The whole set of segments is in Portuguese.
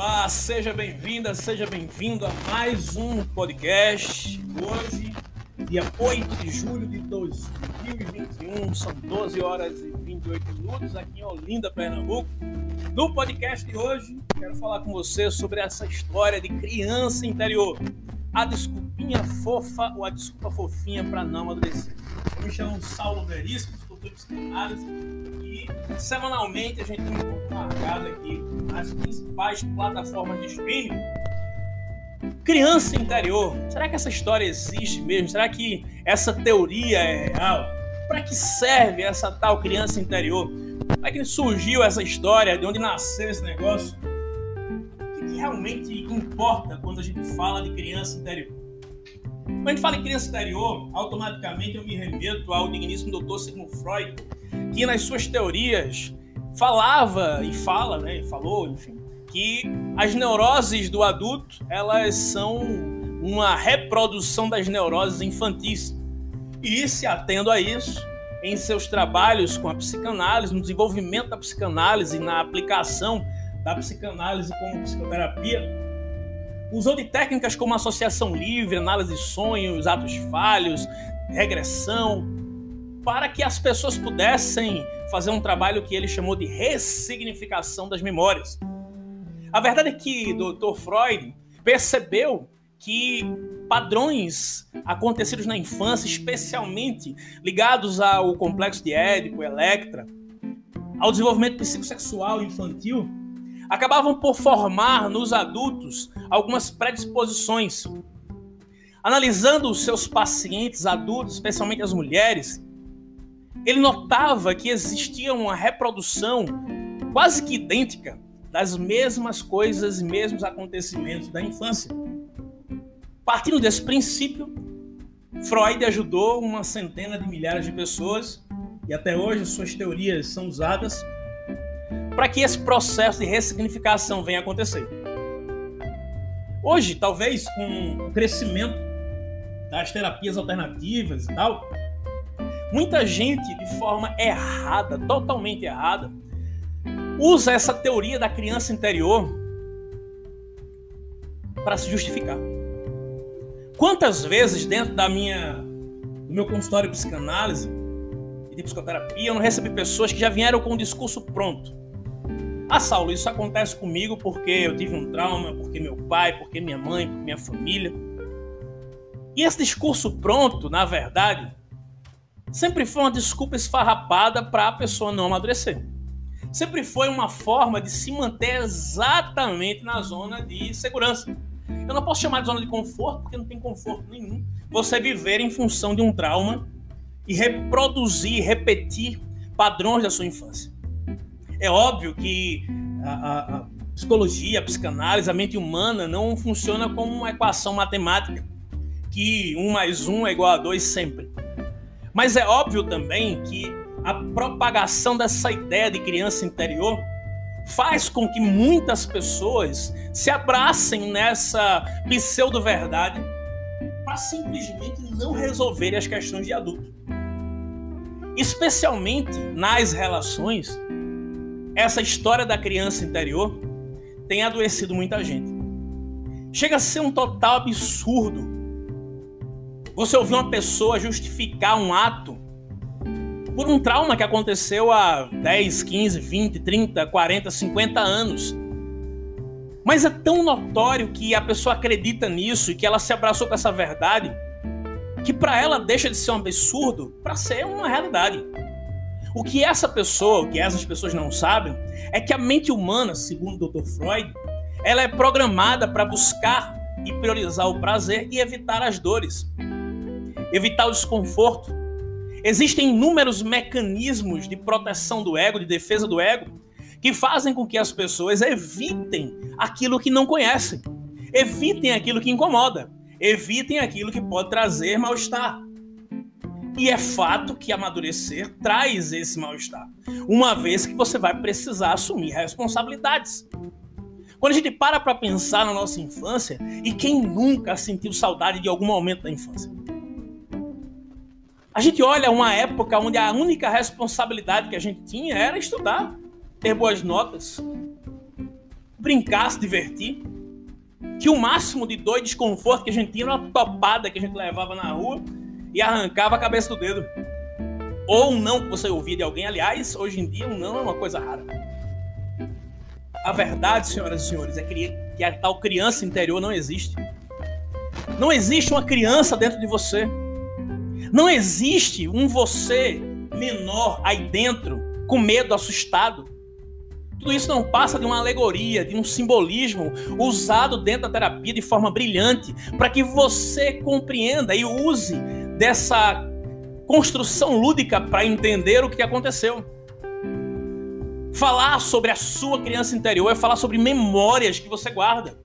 Olá, seja bem-vinda, seja bem-vindo a mais um podcast. Hoje, dia 8 de julho de 2021, são 12 horas e 28 minutos aqui em Olinda, Pernambuco. No podcast de hoje, quero falar com você sobre essa história de criança interior. A desculpinha fofa ou a desculpa fofinha para não amadurecer. Eu me chamo Saulo Veríssimo, estou psicanálise e semanalmente a gente tem marcado aqui nas principais plataformas de streaming. Criança interior. Será que essa história existe mesmo? Será que essa teoria é real? Para que serve essa tal criança interior? Como é que surgiu essa história? De onde nasceu esse negócio? O que realmente importa quando a gente fala de criança interior? Quando a gente fala em criança interior, automaticamente eu me remeto ao digníssimo doutor Sigmund Freud, que nas suas teorias falava e fala, né, falou, enfim, que as neuroses do adulto, elas são uma reprodução das neuroses infantis. E se atendo a isso, em seus trabalhos com a psicanálise, no desenvolvimento da psicanálise na aplicação da psicanálise como psicoterapia, usou de técnicas como associação livre, análise de sonhos, atos falhos, regressão, para que as pessoas pudessem fazer um trabalho que ele chamou de ressignificação das memórias. A verdade é que Dr. Freud percebeu que padrões acontecidos na infância, especialmente ligados ao complexo de Édipo, Electra, ao desenvolvimento psicossexual infantil, acabavam por formar nos adultos algumas predisposições. Analisando os seus pacientes adultos, especialmente as mulheres, ele notava que existia uma reprodução quase que idêntica das mesmas coisas mesmos acontecimentos da infância. Partindo desse princípio, Freud ajudou uma centena de milhares de pessoas e até hoje suas teorias são usadas para que esse processo de ressignificação venha acontecer. Hoje, talvez com o crescimento das terapias alternativas e tal, muita gente de forma errada, totalmente errada, usa essa teoria da criança interior para se justificar. Quantas vezes dentro da minha do meu consultório de psicanálise e de psicoterapia eu não recebi pessoas que já vieram com o discurso pronto. Ah, Saulo, isso acontece comigo porque eu tive um trauma, porque meu pai, porque minha mãe, porque minha família. E esse discurso pronto, na verdade, sempre foi uma desculpa esfarrapada para a pessoa não amadurecer. Sempre foi uma forma de se manter exatamente na zona de segurança. Eu não posso chamar de zona de conforto porque não tem conforto nenhum. Você viver em função de um trauma e reproduzir, repetir padrões da sua infância. É óbvio que a, a, a psicologia, a psicanálise, a mente humana não funciona como uma equação matemática, que um mais um é igual a dois sempre. Mas é óbvio também que a propagação dessa ideia de criança interior faz com que muitas pessoas se abracem nessa pseudo-verdade para simplesmente não resolverem as questões de adulto. Especialmente nas relações essa história da criança interior tem adoecido muita gente. Chega a ser um total absurdo você ouvir uma pessoa justificar um ato por um trauma que aconteceu há 10, 15, 20, 30, 40, 50 anos. Mas é tão notório que a pessoa acredita nisso e que ela se abraçou com essa verdade que para ela deixa de ser um absurdo para ser uma realidade. O que essa pessoa, o que essas pessoas não sabem, é que a mente humana, segundo o Dr. Freud, ela é programada para buscar e priorizar o prazer e evitar as dores, evitar o desconforto. Existem inúmeros mecanismos de proteção do ego, de defesa do ego, que fazem com que as pessoas evitem aquilo que não conhecem, evitem aquilo que incomoda, evitem aquilo que pode trazer mal-estar. E é fato que amadurecer traz esse mal-estar, uma vez que você vai precisar assumir responsabilidades. Quando a gente para para pensar na nossa infância, e quem nunca sentiu saudade de algum momento da infância? A gente olha uma época onde a única responsabilidade que a gente tinha era estudar, ter boas notas. brincar, se divertir. Que o máximo de dor e desconforto que a gente tinha era uma topada que a gente levava na rua e arrancava a cabeça do dedo. Ou um não que você ouvia de alguém. Aliás, hoje em dia, um não é uma coisa rara. A verdade, senhoras e senhores, é que a tal criança interior não existe. Não existe uma criança dentro de você. Não existe um você menor aí dentro, com medo, assustado. Tudo isso não passa de uma alegoria, de um simbolismo usado dentro da terapia de forma brilhante, para que você compreenda e use dessa construção lúdica para entender o que aconteceu. Falar sobre a sua criança interior é falar sobre memórias que você guarda.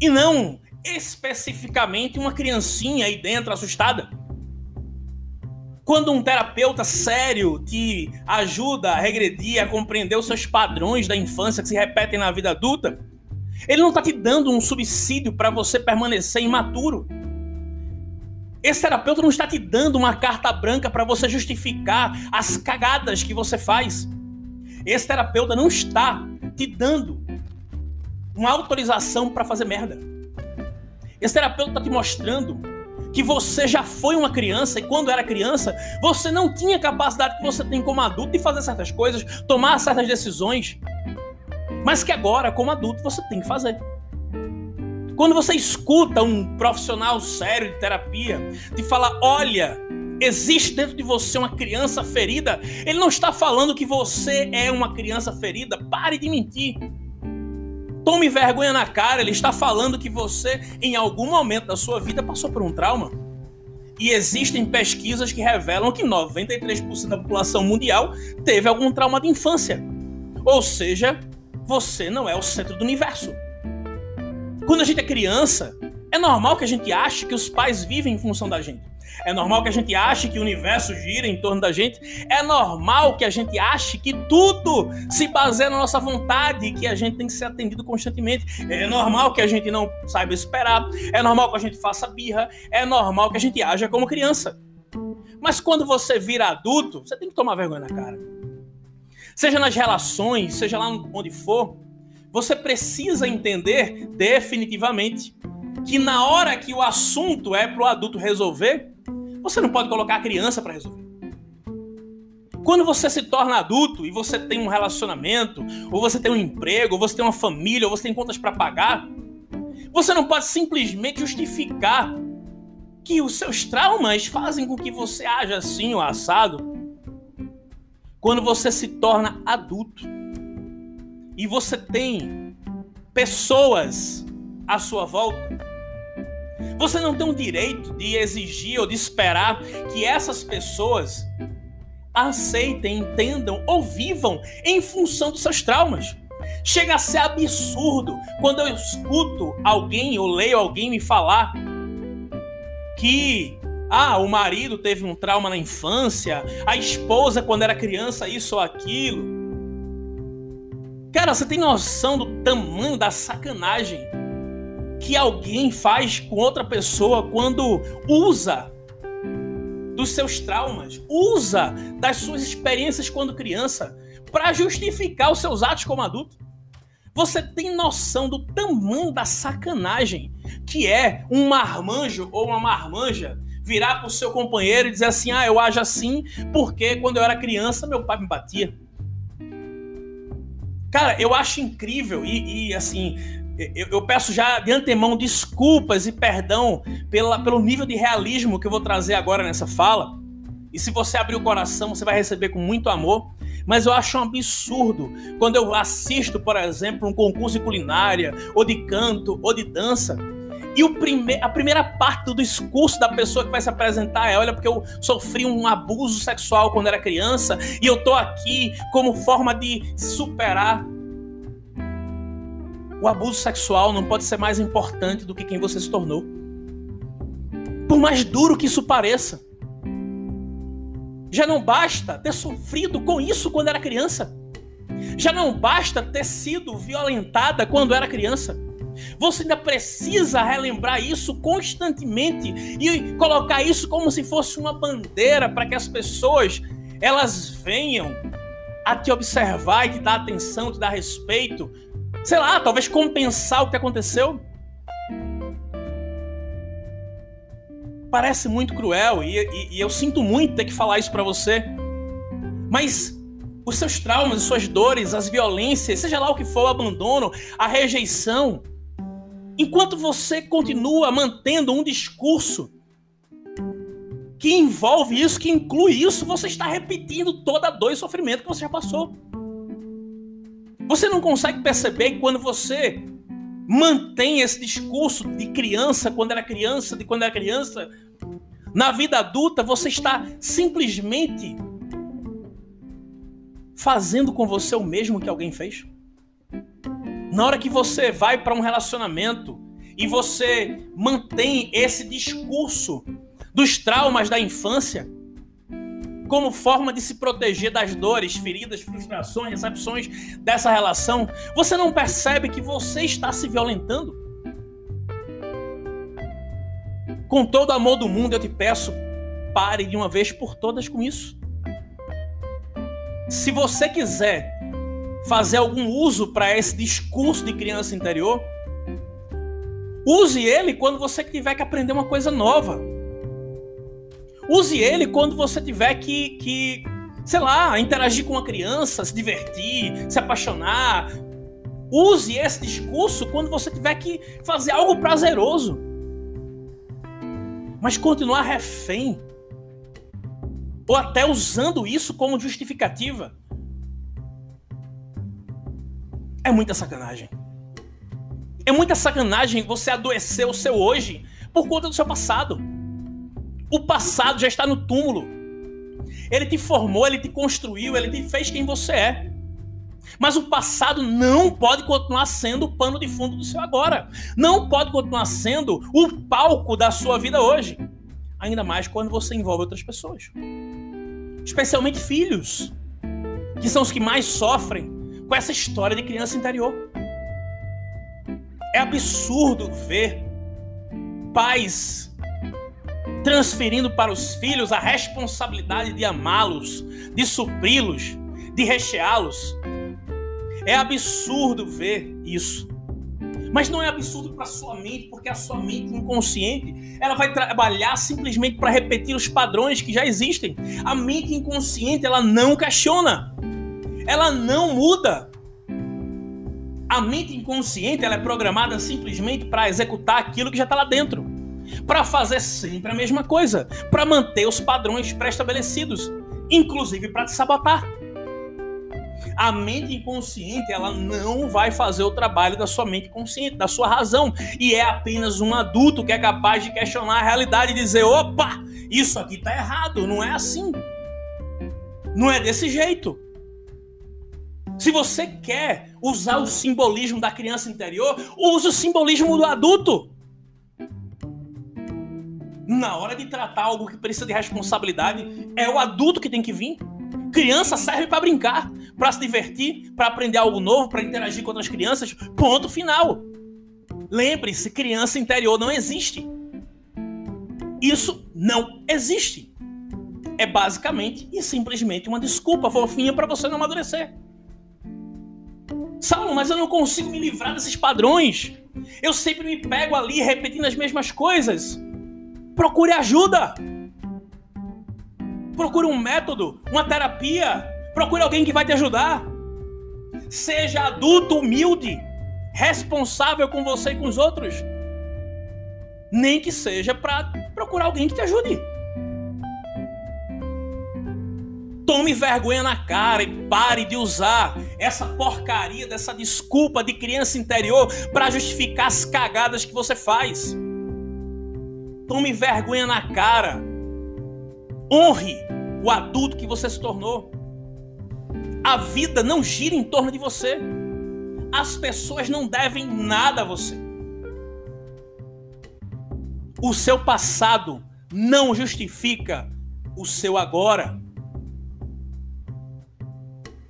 E não especificamente uma criancinha aí dentro assustada. Quando um terapeuta sério te ajuda a regredir, a compreender os seus padrões da infância que se repetem na vida adulta, ele não está te dando um subsídio para você permanecer imaturo. Esse terapeuta não está te dando uma carta branca para você justificar as cagadas que você faz. Esse terapeuta não está te dando uma autorização para fazer merda. Esse terapeuta está te mostrando que você já foi uma criança e quando era criança, você não tinha capacidade que você tem como adulto de fazer certas coisas, tomar certas decisões, mas que agora, como adulto, você tem que fazer. Quando você escuta um profissional sério de terapia te falar, olha, existe dentro de você uma criança ferida, ele não está falando que você é uma criança ferida. Pare de mentir. Tome vergonha na cara, ele está falando que você, em algum momento da sua vida, passou por um trauma. E existem pesquisas que revelam que 93% da população mundial teve algum trauma de infância. Ou seja, você não é o centro do universo. Quando a gente é criança, é normal que a gente ache que os pais vivem em função da gente. É normal que a gente ache que o universo gira em torno da gente. É normal que a gente ache que tudo se baseia na nossa vontade e que a gente tem que ser atendido constantemente. É normal que a gente não saiba esperar. É normal que a gente faça birra. É normal que a gente haja como criança. Mas quando você vira adulto, você tem que tomar vergonha na cara. Seja nas relações, seja lá onde for, você precisa entender definitivamente que na hora que o assunto é para o adulto resolver, você não pode colocar a criança para resolver. Quando você se torna adulto e você tem um relacionamento, ou você tem um emprego, ou você tem uma família, ou você tem contas para pagar, você não pode simplesmente justificar que os seus traumas fazem com que você haja assim ou assado. Quando você se torna adulto e você tem pessoas à sua volta você não tem o direito de exigir ou de esperar que essas pessoas aceitem, entendam ou vivam em função dos seus traumas. Chega a ser absurdo quando eu escuto alguém ou leio alguém me falar que ah, o marido teve um trauma na infância, a esposa quando era criança isso ou aquilo. Cara, você tem noção do tamanho da sacanagem que alguém faz com outra pessoa quando usa dos seus traumas, usa das suas experiências quando criança para justificar os seus atos como adulto. Você tem noção do tamanho da sacanagem que é um marmanjo ou uma marmanja virar para o seu companheiro e dizer assim: ah, eu ajo assim porque quando eu era criança meu pai me batia. Cara, eu acho incrível e, e assim, eu, eu, peço já de antemão desculpas e perdão pela, pelo nível de realismo que eu vou trazer agora nessa fala. E se você abrir o coração, você vai receber com muito amor. Mas eu acho um absurdo quando eu assisto, por exemplo, um concurso de culinária, ou de canto, ou de dança. E prime a primeira parte do discurso da pessoa que vai se apresentar é: olha, porque eu sofri um abuso sexual quando era criança e eu tô aqui como forma de superar o abuso sexual não pode ser mais importante do que quem você se tornou. Por mais duro que isso pareça. Já não basta ter sofrido com isso quando era criança. Já não basta ter sido violentada quando era criança. Você ainda precisa relembrar isso constantemente e colocar isso como se fosse uma bandeira para que as pessoas elas venham a te observar e te dar atenção, te dar respeito, sei lá, talvez compensar o que aconteceu. Parece muito cruel e, e, e eu sinto muito ter que falar isso para você. Mas os seus traumas, as suas dores, as violências, seja lá o que for, o abandono, a rejeição, enquanto você continua mantendo um discurso que envolve isso, que inclui isso, você está repetindo toda a dor e sofrimento que você já passou. Você não consegue perceber que quando você mantém esse discurso de criança, quando era criança, de quando era criança, na vida adulta, você está simplesmente fazendo com você o mesmo que alguém fez? Na hora que você vai para um relacionamento e você mantém esse discurso dos traumas da infância, como forma de se proteger das dores, feridas, frustrações, recepções dessa relação, você não percebe que você está se violentando? Com todo o amor do mundo, eu te peço, pare de uma vez por todas com isso. Se você quiser fazer algum uso para esse discurso de criança interior, use ele quando você tiver que aprender uma coisa nova. Use ele quando você tiver que, que, sei lá, interagir com uma criança, se divertir, se apaixonar. Use esse discurso quando você tiver que fazer algo prazeroso. Mas continuar refém, ou até usando isso como justificativa, é muita sacanagem. É muita sacanagem você adoecer o seu hoje por conta do seu passado. O passado já está no túmulo. Ele te formou, ele te construiu, ele te fez quem você é. Mas o passado não pode continuar sendo o pano de fundo do seu agora. Não pode continuar sendo o palco da sua vida hoje. Ainda mais quando você envolve outras pessoas. Especialmente filhos, que são os que mais sofrem com essa história de criança interior. É absurdo ver pais transferindo para os filhos a responsabilidade de amá-los, de supri-los, de recheá-los. É absurdo ver isso. Mas não é absurdo para sua mente, porque a sua mente inconsciente, ela vai trabalhar simplesmente para repetir os padrões que já existem. A mente inconsciente, ela não questiona. Ela não muda. A mente inconsciente, ela é programada simplesmente para executar aquilo que já está lá dentro para fazer sempre a mesma coisa, para manter os padrões pré-estabelecidos, inclusive para te sabotar. A mente inconsciente, ela não vai fazer o trabalho da sua mente consciente, da sua razão, e é apenas um adulto que é capaz de questionar a realidade e dizer: "Opa, isso aqui está errado, não é assim". Não é desse jeito. Se você quer usar o simbolismo da criança interior, use o simbolismo do adulto na hora de tratar algo que precisa de responsabilidade, é o adulto que tem que vir. Criança serve para brincar, para se divertir, para aprender algo novo, para interagir com outras crianças. Ponto final. Lembre-se, criança interior não existe. Isso não existe. É basicamente e simplesmente uma desculpa fofinha para você não amadurecer. Saulo, mas eu não consigo me livrar desses padrões. Eu sempre me pego ali repetindo as mesmas coisas. Procure ajuda. Procure um método, uma terapia. Procure alguém que vai te ajudar. Seja adulto humilde, responsável com você e com os outros. Nem que seja para procurar alguém que te ajude. Tome vergonha na cara e pare de usar essa porcaria dessa desculpa de criança interior para justificar as cagadas que você faz. Tome vergonha na cara. Honre o adulto que você se tornou. A vida não gira em torno de você. As pessoas não devem nada a você. O seu passado não justifica o seu agora.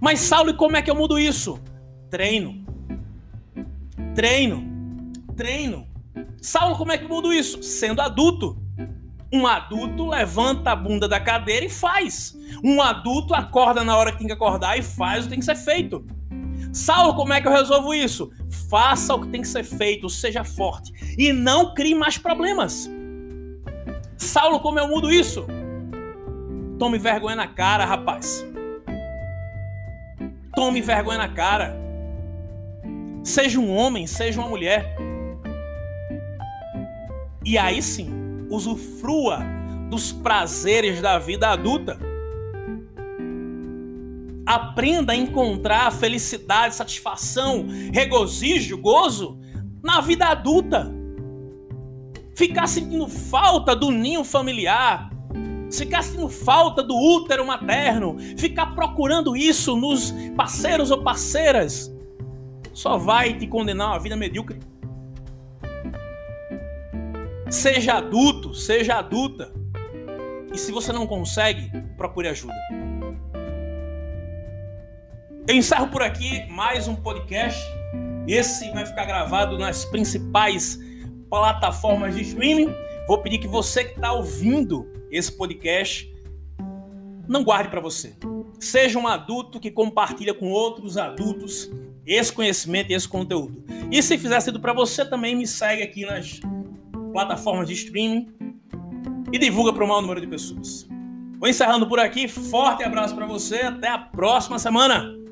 Mas Saulo, e como é que eu mudo isso? Treino. Treino. Treino. Saulo, como é que muda isso? Sendo adulto. Um adulto levanta a bunda da cadeira e faz. Um adulto acorda na hora que tem que acordar e faz o que tem que ser feito. Saulo, como é que eu resolvo isso? Faça o que tem que ser feito, seja forte e não crie mais problemas. Saulo, como eu mudo isso? Tome vergonha na cara, rapaz. Tome vergonha na cara. Seja um homem, seja uma mulher. E aí sim, usufrua dos prazeres da vida adulta. Aprenda a encontrar felicidade, satisfação, regozijo, gozo na vida adulta. Ficar sentindo falta do ninho familiar, ficar sentindo falta do útero materno, ficar procurando isso nos parceiros ou parceiras, só vai te condenar a uma vida medíocre. Seja adulto, seja adulta. E se você não consegue, procure ajuda. Eu encerro por aqui mais um podcast. Esse vai ficar gravado nas principais plataformas de streaming. Vou pedir que você que está ouvindo esse podcast não guarde para você. Seja um adulto que compartilha com outros adultos esse conhecimento e esse conteúdo. E se fizer sentido para você, também me segue aqui nas plataformas de streaming e divulga para o maior número de pessoas. Vou encerrando por aqui. Forte abraço para você. Até a próxima semana.